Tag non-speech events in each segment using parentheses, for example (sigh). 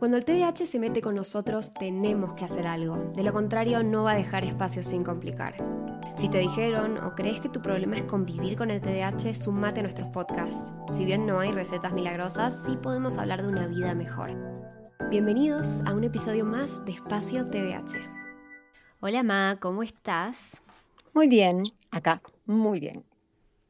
Cuando el TDAH se mete con nosotros, tenemos que hacer algo. De lo contrario, no va a dejar espacio sin complicar. Si te dijeron o crees que tu problema es convivir con el TDAH, sumate a nuestros podcasts. Si bien no hay recetas milagrosas, sí podemos hablar de una vida mejor. Bienvenidos a un episodio más de Espacio TDAH. Hola Ma, ¿cómo estás? Muy bien, acá, muy bien.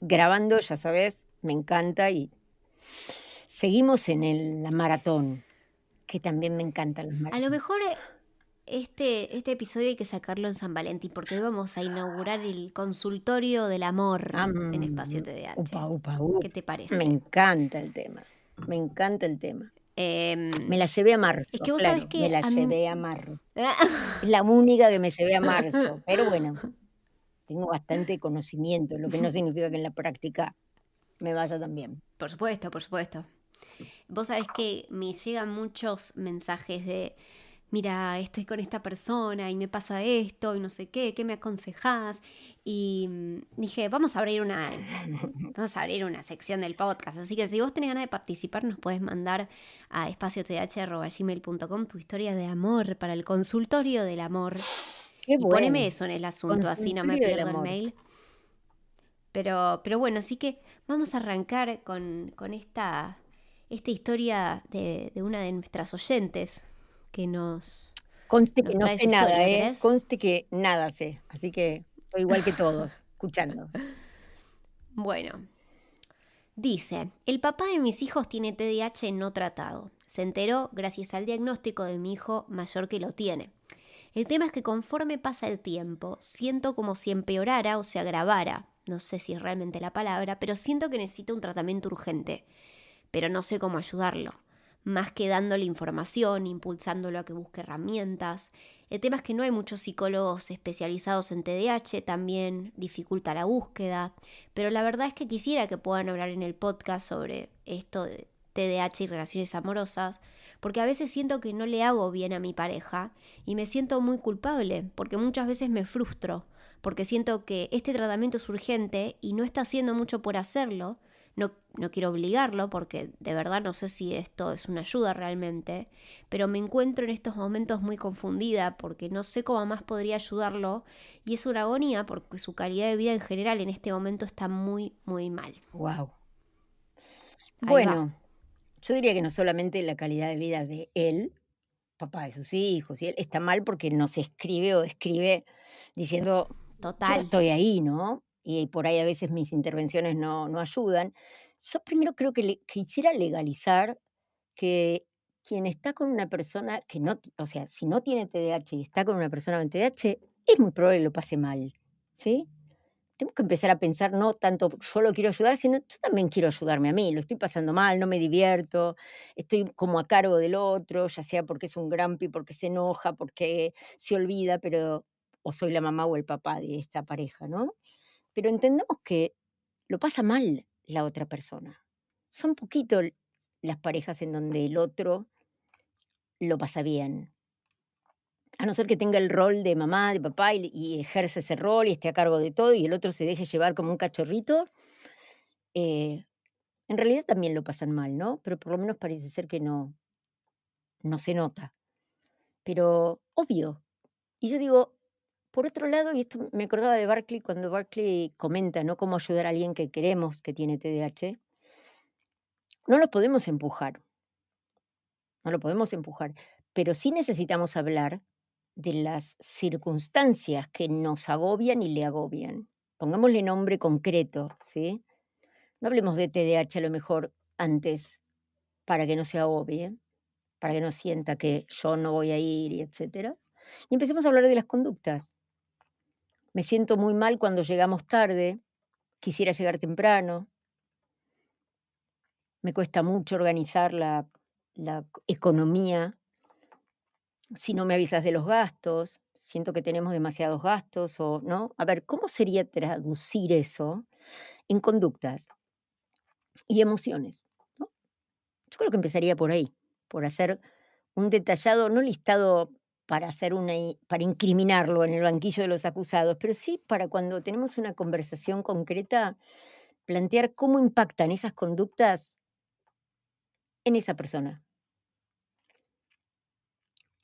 Grabando, ya sabes, me encanta y seguimos en el, la maratón, que también me encantan los A maratones. lo mejor eh, este, este episodio hay que sacarlo en San Valentín porque hoy vamos a inaugurar el consultorio del amor Ah, en Espacio TDAH. Upa, upa, upa. ¿Qué te parece? Me encanta el tema, me encanta el tema. Em, Me la llevé a marzo, Es que vos claro, sabés que me la a llevé a marzo. (laughs) Es la única que me llevé a marzo, pero bueno, tengo bastante conocimiento, lo que no significa que en la práctica me vaya tan bien. Por supuesto, por supuesto. Vos sabés que me llegan muchos mensajes de, mira, estoy con esta persona y me pasa esto y no sé qué, ¿qué me aconsejás? Y mm, dije, vamos a abrir una, (laughs) vamos a abrir una sección del podcast. Así que si vos tenés ganas de participar, nos puedes mandar a espaciotdh.gmail.com tu historia de amor para el consultorio del amor. Qué Y poneme eso en el asunto, así no me pierdo el mail. Pero, pero bueno, así que vamos a arrancar con, con esta, esta historia de, de una de nuestras oyentes que nos... Conste que no sé nada, ¿eh? Conste que nada sé, así que soy igual que todos, (laughs) escuchando. Bueno, dice, el papá de mis hijos tiene TDAH no tratado. Se enteró gracias al diagnóstico de mi hijo mayor que lo tiene. El tema es que conforme pasa el tiempo, siento como si empeorara o se agravara. No sé si es realmente la palabra, pero siento que necesita un tratamiento urgente. Pero no sé cómo ayudarlo. Más que dándole información, impulsándolo a que busque herramientas. El tema es que no hay muchos psicólogos especializados en TDAH, también dificulta la búsqueda. Pero la verdad es que quisiera que puedan hablar en el podcast sobre esto de TDAH y relaciones amorosas, porque a veces siento que no le hago bien a mi pareja y me siento muy culpable, porque muchas veces me frustro, porque siento que este tratamiento es urgente y no está haciendo mucho por hacerlo. No, no quiero obligarlo porque de verdad no sé si esto es una ayuda realmente, pero me encuentro en estos momentos muy confundida porque no sé cómo más podría ayudarlo y es una agonía porque su calidad de vida en general en este momento está muy, muy mal. Wow. Ahí Bueno, yo diría que no solamente la calidad de vida de él, papá de sus hijos, y él está mal porque no se escribe o escribe diciendo, yo Total. estoy ahí, ¿no? Y por ahí a veces mis intervenciones no, no ayudan. Yo primero creo que le, legalizar que quien está con una persona que no, o sea, si no tiene TDAH y está con una persona con TDAH, es muy probable que lo pase mal, ¿sí? Tenemos que empezar a pensar no tanto yo lo quiero ayudar, sino yo también quiero ayudarme a mí, lo estoy pasando mal, no me divierto, estoy como a cargo del otro, ya sea porque es un grampi, porque se enoja, porque se olvida, pero o soy la mamá o el papá de esta pareja, ¿no? Pero entendamos que lo pasa mal la otra persona. Son poquito l- las parejas en donde el otro lo pasa bien. A no ser que tenga el rol de mamá, de papá y, y ejerce ese rol y esté a cargo de todo y el otro se deje llevar como un cachorrito, eh, en realidad también lo pasan mal, ¿no? Pero por lo menos parece ser que no, no se nota. Pero obvio. Y yo digo, por otro lado, y esto me acordaba de Barclay cuando Barclay comenta, ¿no? Cómo ayudar a alguien que queremos que tiene TDAH. No lo podemos empujar. No lo podemos empujar. Pero sí necesitamos hablar de las circunstancias que nos agobian y le agobian. Pongámosle nombre concreto, ¿sí? No hablemos de TDAH a lo mejor antes para que no se agobie, para que no sienta que yo no voy a ir y etcétera. Y empecemos a hablar de las conductas. Me siento muy mal cuando llegamos tarde, quisiera llegar temprano, me cuesta mucho organizar la, economía, si no me avisas de los gastos, siento que tenemos demasiados gastos o no. A ver, ¿cómo sería traducir eso en conductas y emociones? Yo creo que empezaría por ahí, por hacer un detallado, no listado para hacer una para incriminarlo en el banquillo de los acusados, pero sí para cuando tenemos una conversación concreta, plantear cómo impactan esas conductas en esa persona.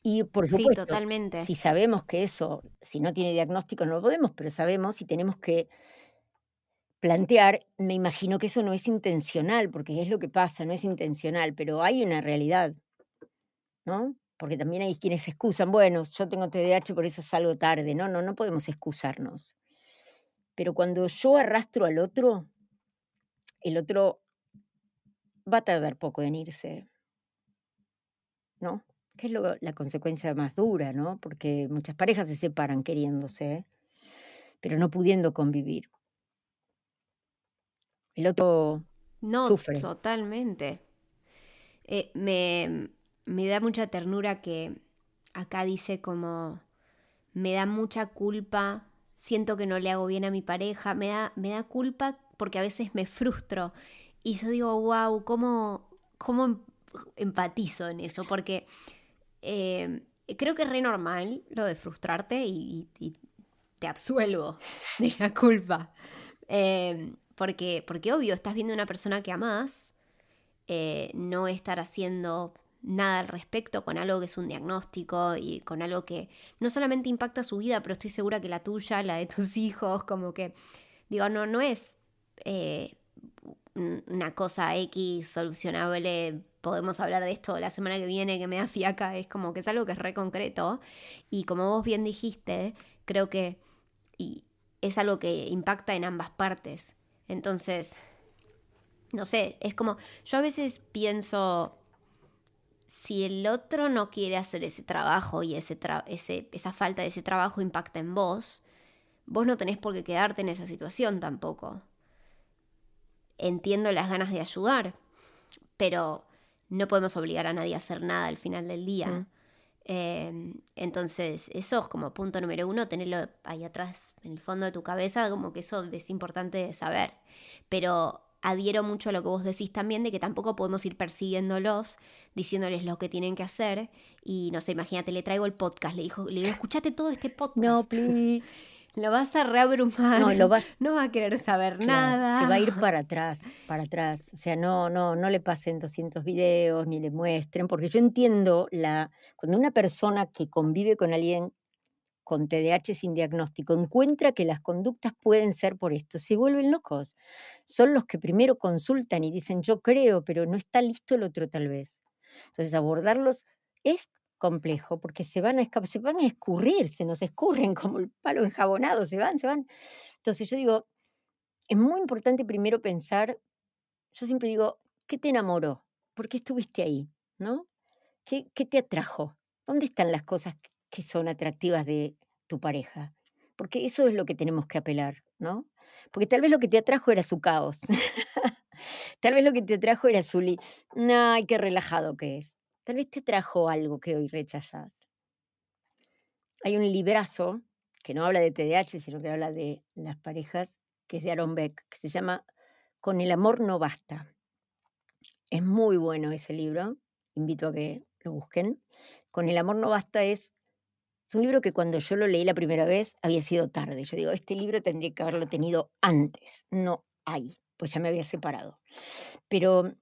Y por Sí, supuesto, totalmente. si sabemos que eso, si no tiene diagnóstico no lo podemos, pero sabemos y tenemos que plantear, me imagino que eso no es intencional, porque es lo que pasa, no es intencional, pero hay una realidad, ¿no? Porque también hay quienes se excusan, bueno, yo tengo TDAH, por eso salgo tarde. No, no, no podemos excusarnos. Pero cuando yo arrastro al otro, el otro va a tardar poco en irse. ¿No? Que es lo- la consecuencia más dura, ¿no? Porque muchas parejas se separan queriéndose, pero no pudiendo convivir. El otro No, sufre. totalmente. Eh, me, me da mucha ternura que acá dice como me da mucha culpa, siento que no le hago bien a mi pareja, me da, me da culpa porque a veces me frustro. Y yo digo, wow, ¿cómo, cómo em- empatizo en eso? Porque eh, creo que es re normal lo de frustrarte y, te absuelvo (laughs) de la culpa. Eh, porque, porque obvio, estás viendo una persona que amás, eh, no estar haciendo nada al respecto con algo que es un diagnóstico y con algo que no solamente impacta su vida, pero estoy segura que la tuya, la de tus (laughs) hijos, como que, digo, no, no es eh, un- una cosa X solucionable. Podemos hablar de esto la semana que viene que me da fiaca, es como que es algo que es re concreto. Y como vos bien dijiste, creo que y es algo que impacta en ambas partes. Entonces, no sé, es como, yo a veces pienso, si el otro no quiere hacer ese trabajo y ese tra- ese, esa falta de ese trabajo impacta en vos, vos no tenés por qué quedarte en esa situación tampoco. Entiendo las ganas de ayudar, pero no podemos obligar a nadie a hacer nada al final del día. Mm. Eh, entonces, eso es como punto número uno, tenerlo ahí atrás, en el fondo de tu cabeza, como que eso es importante saber. Pero adhiero mucho a lo que vos decís también, de que tampoco podemos ir persiguiéndolos, diciéndoles lo que tienen que hacer. Y no sé, imagínate, le traigo el podcast, le, dijo, le digo, escuchate todo este podcast. No, (laughs) please. Lo vas a reabrumar. No, lo vas, (laughs) No va a querer saber Claro, nada. Se va a ir para (laughs) atrás, para atrás. O sea, no, no, no le pasen 200 videos ni le muestren, porque yo entiendo la cuando una persona que convive con alguien con TDAH sin diagnóstico encuentra que las conductas pueden ser por esto, se vuelven locos. Son los que primero consultan y dicen, yo creo, pero no está listo el otro tal vez. Entonces, abordarlos es complejo porque se van a se van a escurrir, se nos escurren (laughs) como el palo enjabonado, se van, se van. Entonces yo digo, es muy importante primero pensar, yo siempre digo, ¿qué te enamoró? ¿Por qué estuviste ahí? ¿No? ¿Qué, qué te atrajo? ¿Dónde están las cosas que son atractivas de tu pareja? Porque eso es lo que tenemos que apelar, ¿no? Porque tal vez lo que te atrajo era su caos. (laughs) tal vez lo que te atrajo era su... Li Ay, qué relajado que es. Tal vez te trajo algo que hoy rechazas. Hay un librazo que no habla de TDAH, sino que habla de las parejas, que es de Aaron Beck, que se llama Con el amor no basta. Es muy bueno ese libro, invito a que lo busquen. Con el amor no basta es, es un libro que cuando yo lo leí la primera vez había sido tarde. Yo digo, este libro tendría que haberlo tenido antes, no ahí, pues ya me había separado. Pero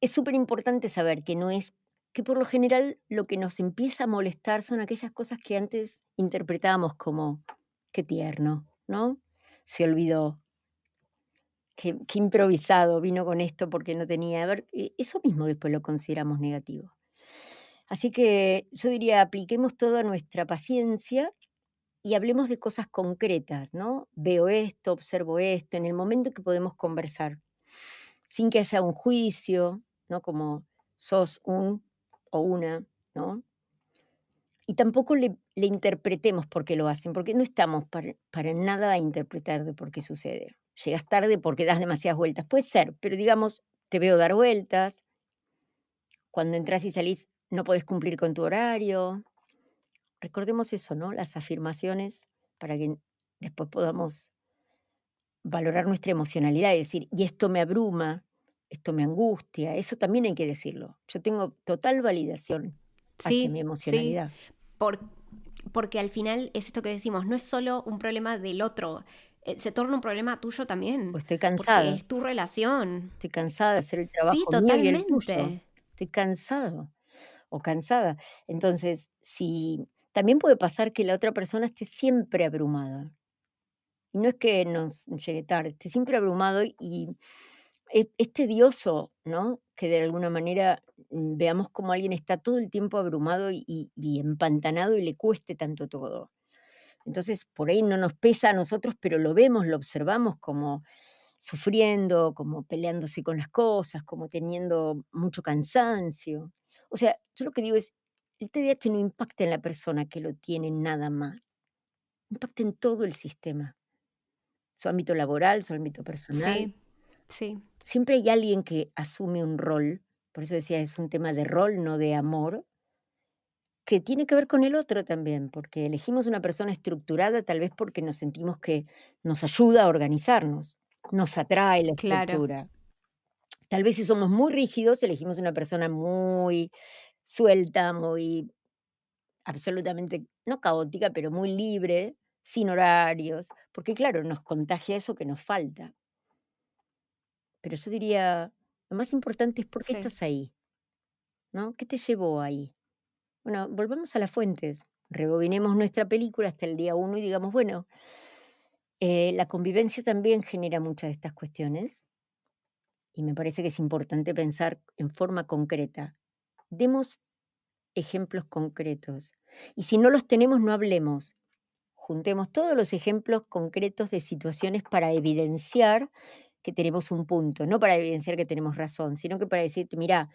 es súper importante saber que no es que por lo general lo que nos empieza a molestar son aquellas cosas que antes interpretábamos como qué tierno, ¿no? Se olvidó, qué, qué improvisado vino con esto porque no tenía. A ver, e- eso mismo después lo consideramos negativo. Así que yo diría, apliquemos toda nuestra paciencia y hablemos de cosas concretas, ¿no? Veo esto, observo esto, en el momento que podemos conversar, sin que haya un juicio, ¿no? Como sos un o una, ¿no? Y tampoco le, interpretemos por qué lo hacen, porque no estamos para, para nada a interpretar de por qué sucede. Llegas tarde porque das demasiadas vueltas. Puede ser, pero digamos, te veo dar vueltas. Cuando entras y salís, no podés cumplir con tu horario. Recordemos eso, ¿no? Las afirmaciones para que después podamos valorar nuestra emocionalidad y decir, y esto me abruma, esto me angustia, eso también hay que decirlo. Yo tengo total validación hacia mi Sí, sí, emocionalidad. por- porque al final es esto que decimos, no es solo un problema del otro, eh, se torna un problema tuyo también, estoy porque cansada, es tu relación. estoy cansada de hacer el Sí, trabajo mío y el tuyo. totalmente. Estoy cansado. O cansada. Entonces, si también puede pasar que la otra persona esté siempre abrumada. Y no es que nos llegue tarde, esté siempre abrumado y es, tedioso, ¿no? Que de alguna manera mm, veamos como alguien está todo el tiempo abrumado y, y empantanado y le cueste tanto todo. Entonces, por ahí no nos pesa a nosotros, pero lo vemos, lo observamos como sufriendo, como peleándose con las cosas, como teniendo mucho cansancio. O sea, yo lo que digo es, el TDAH no impacta en la persona que lo tiene nada más, impacta en todo el sistema, su ámbito laboral, su ámbito personal. Sí, sí. Siempre hay alguien que asume un rol, por eso decía, es un tema de rol, no de amor, que tiene que ver con el otro también, porque elegimos una persona estructurada tal vez porque nos sentimos que nos ayuda a organizarnos, nos atrae la estructura. Tal vez si somos muy rígidos, elegimos una persona muy suelta, muy absolutamente, no caótica, pero muy libre, sin horarios, porque claro, nos contagia eso que nos falta. Pero yo diría, lo más importante es por qué estás ahí, ¿no? ¿Qué te llevó ahí? Bueno, volvamos a las fuentes, rebobinemos nuestra película hasta el día uno y digamos, bueno, eh, la convivencia también genera muchas de estas cuestiones y me parece que es importante pensar en forma concreta demos ejemplos concretos. Y si no los tenemos, no hablemos. Juntemos todos los ejemplos concretos de situaciones para evidenciar que tenemos un punto, no para evidenciar que tenemos razón, sino que para decirte, mira,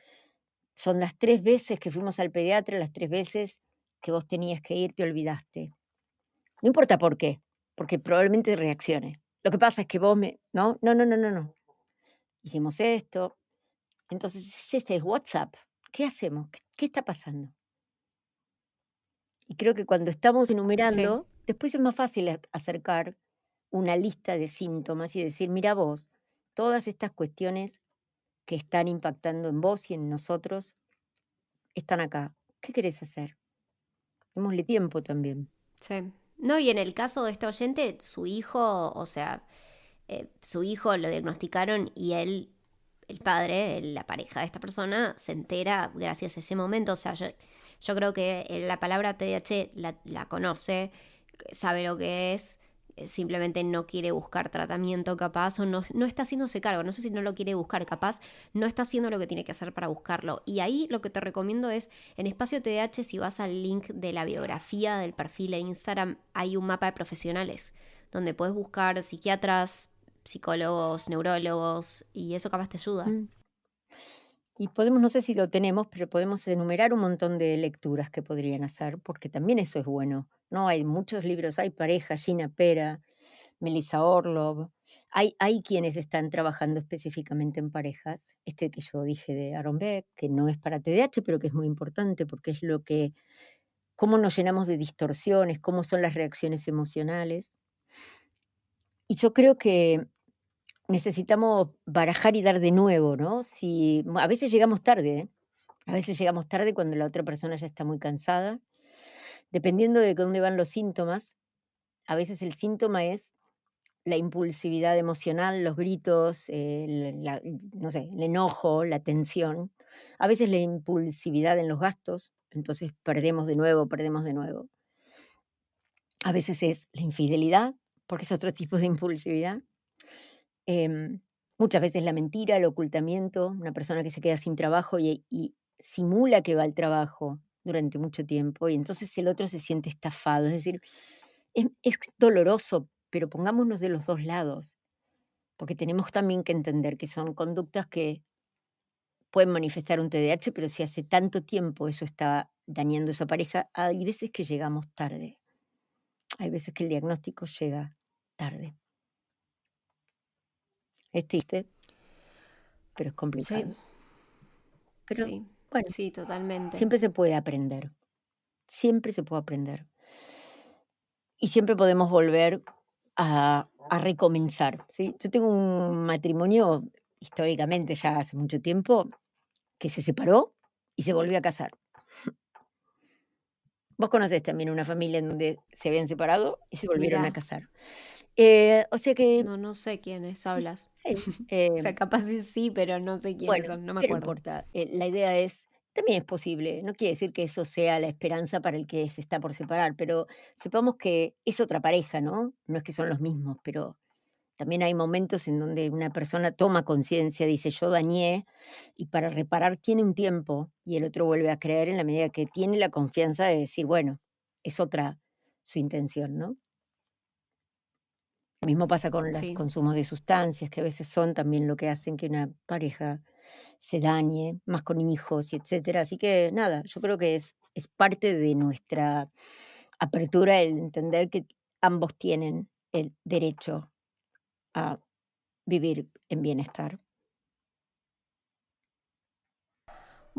son las tres veces que fuimos al pediatra, las tres veces que vos tenías que ir, te olvidaste. No importa por qué, porque probablemente reaccione. Lo que pasa es que vos me... No, no, no, no, no, no. Hicimos esto. Entonces, este es WhatsApp. ¿Qué hacemos? ¿Qué, está pasando? Y creo que cuando estamos enumerando, después es más fácil acercar una lista de síntomas y decir, mira vos, todas estas cuestiones que están impactando en vos y en nosotros están acá. ¿Qué querés hacer? Démosle tiempo también. Sí. No, y en el caso de este oyente, su hijo, o sea, eh, su hijo lo diagnosticaron y él el padre, la pareja de esta persona, se entera gracias a ese momento. O sea, yo, creo que la palabra TDAH la, conoce, sabe lo que es, eh, simplemente no quiere buscar tratamiento capaz o no, no está haciéndose cargo, no sé si no lo quiere buscar capaz, no está haciendo lo que tiene que hacer para buscarlo. Y ahí lo que te recomiendo es, en Espacio TDAH, si vas al link de la biografía del perfil de Instagram, hay un mapa de profesionales donde puedes buscar psiquiatras, psicólogos, neurólogos, y eso capaz te ayuda. Mm. Y podemos, no sé si lo tenemos, pero podemos enumerar un montón de lecturas que podrían hacer, porque también eso es bueno. ¿no? Hay muchos libros, hay pareja, Gina Pera, Melissa Orlov, hay, hay quienes están trabajando específicamente en parejas. Este que yo dije de Aaron Beck, que no es para TDAH, pero que es muy importante porque es lo que, cómo nos llenamos de distorsiones, cómo son las reacciones emocionales. Y yo creo que necesitamos barajar y dar de nuevo, ¿no? Si, a veces llegamos tarde, ¿eh? a veces llegamos tarde cuando la otra persona ya está muy cansada. Dependiendo de dónde van los síntomas, a veces el síntoma es la impulsividad emocional, los gritos, el, no sé, el enojo, la tensión. A veces la impulsividad en los gastos, entonces perdemos de nuevo, perdemos de nuevo. A veces es la infidelidad, porque es otro (laughs) tipo de impulsividad. Em, muchas veces la mentira, el ocultamiento, una persona que se queda sin trabajo y, simula que va al trabajo durante mucho tiempo y entonces el otro se siente estafado. Es decir, es, doloroso, pero pongámonos de los dos lados, porque tenemos también que entender que son conductas que pueden manifestar un TDAH, pero si hace tanto tiempo eso está dañando a esa pareja, hay veces que llegamos tarde. Hay veces que el diagnóstico llega tarde. Es triste, pero es complicado. Sí. Pero bueno, sí, totalmente. Siempre se puede aprender. Siempre se puede aprender. Y siempre podemos volver a, recomenzar. ¿sí? Yo tengo un matrimonio, históricamente ya hace mucho tiempo, que se separó y se volvió a casar. Vos conocés también una familia en donde se habían separado y se volvieron a casar. Eh, o sea que. No, no sé quiénes hablas. Sí. (laughs) o sea, em capaz sí, pero no sé quiénes son, no me acuerdo. No importa. Eh, la idea es, también es posible. No quiere decir que eso sea la esperanza para el que se está por separar, pero sepamos que es otra pareja, ¿no? No es que son los mismos, pero también hay momentos en donde una persona toma conciencia, dice yo dañé, y para reparar tiene un tiempo, y el otro vuelve a creer en la medida que tiene la confianza de decir, bueno, es otra su intención, ¿no? Lo mismo pasa con los consumos de sustancias, que a veces son también lo que hacen que una pareja se dañe, más con hijos y etcétera. Así que nada, yo creo que es, es parte de nuestra apertura el entender que ambos tienen el derecho a vivir en bienestar.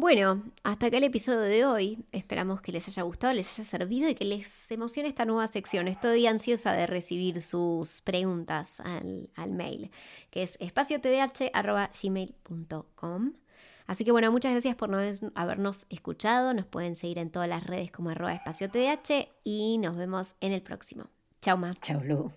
Bueno, hasta acá el episodio de hoy. Esperamos que les haya gustado, les haya servido y que les emocione esta nueva sección. Estoy ansiosa de recibir sus preguntas al, mail, que es espaciotdh.gmail.com. Así que bueno, muchas gracias por habernos escuchado. Nos pueden seguir en todas las redes como arroba espaciotdh y nos vemos en el próximo. Chao, Ma. Chao, Lu.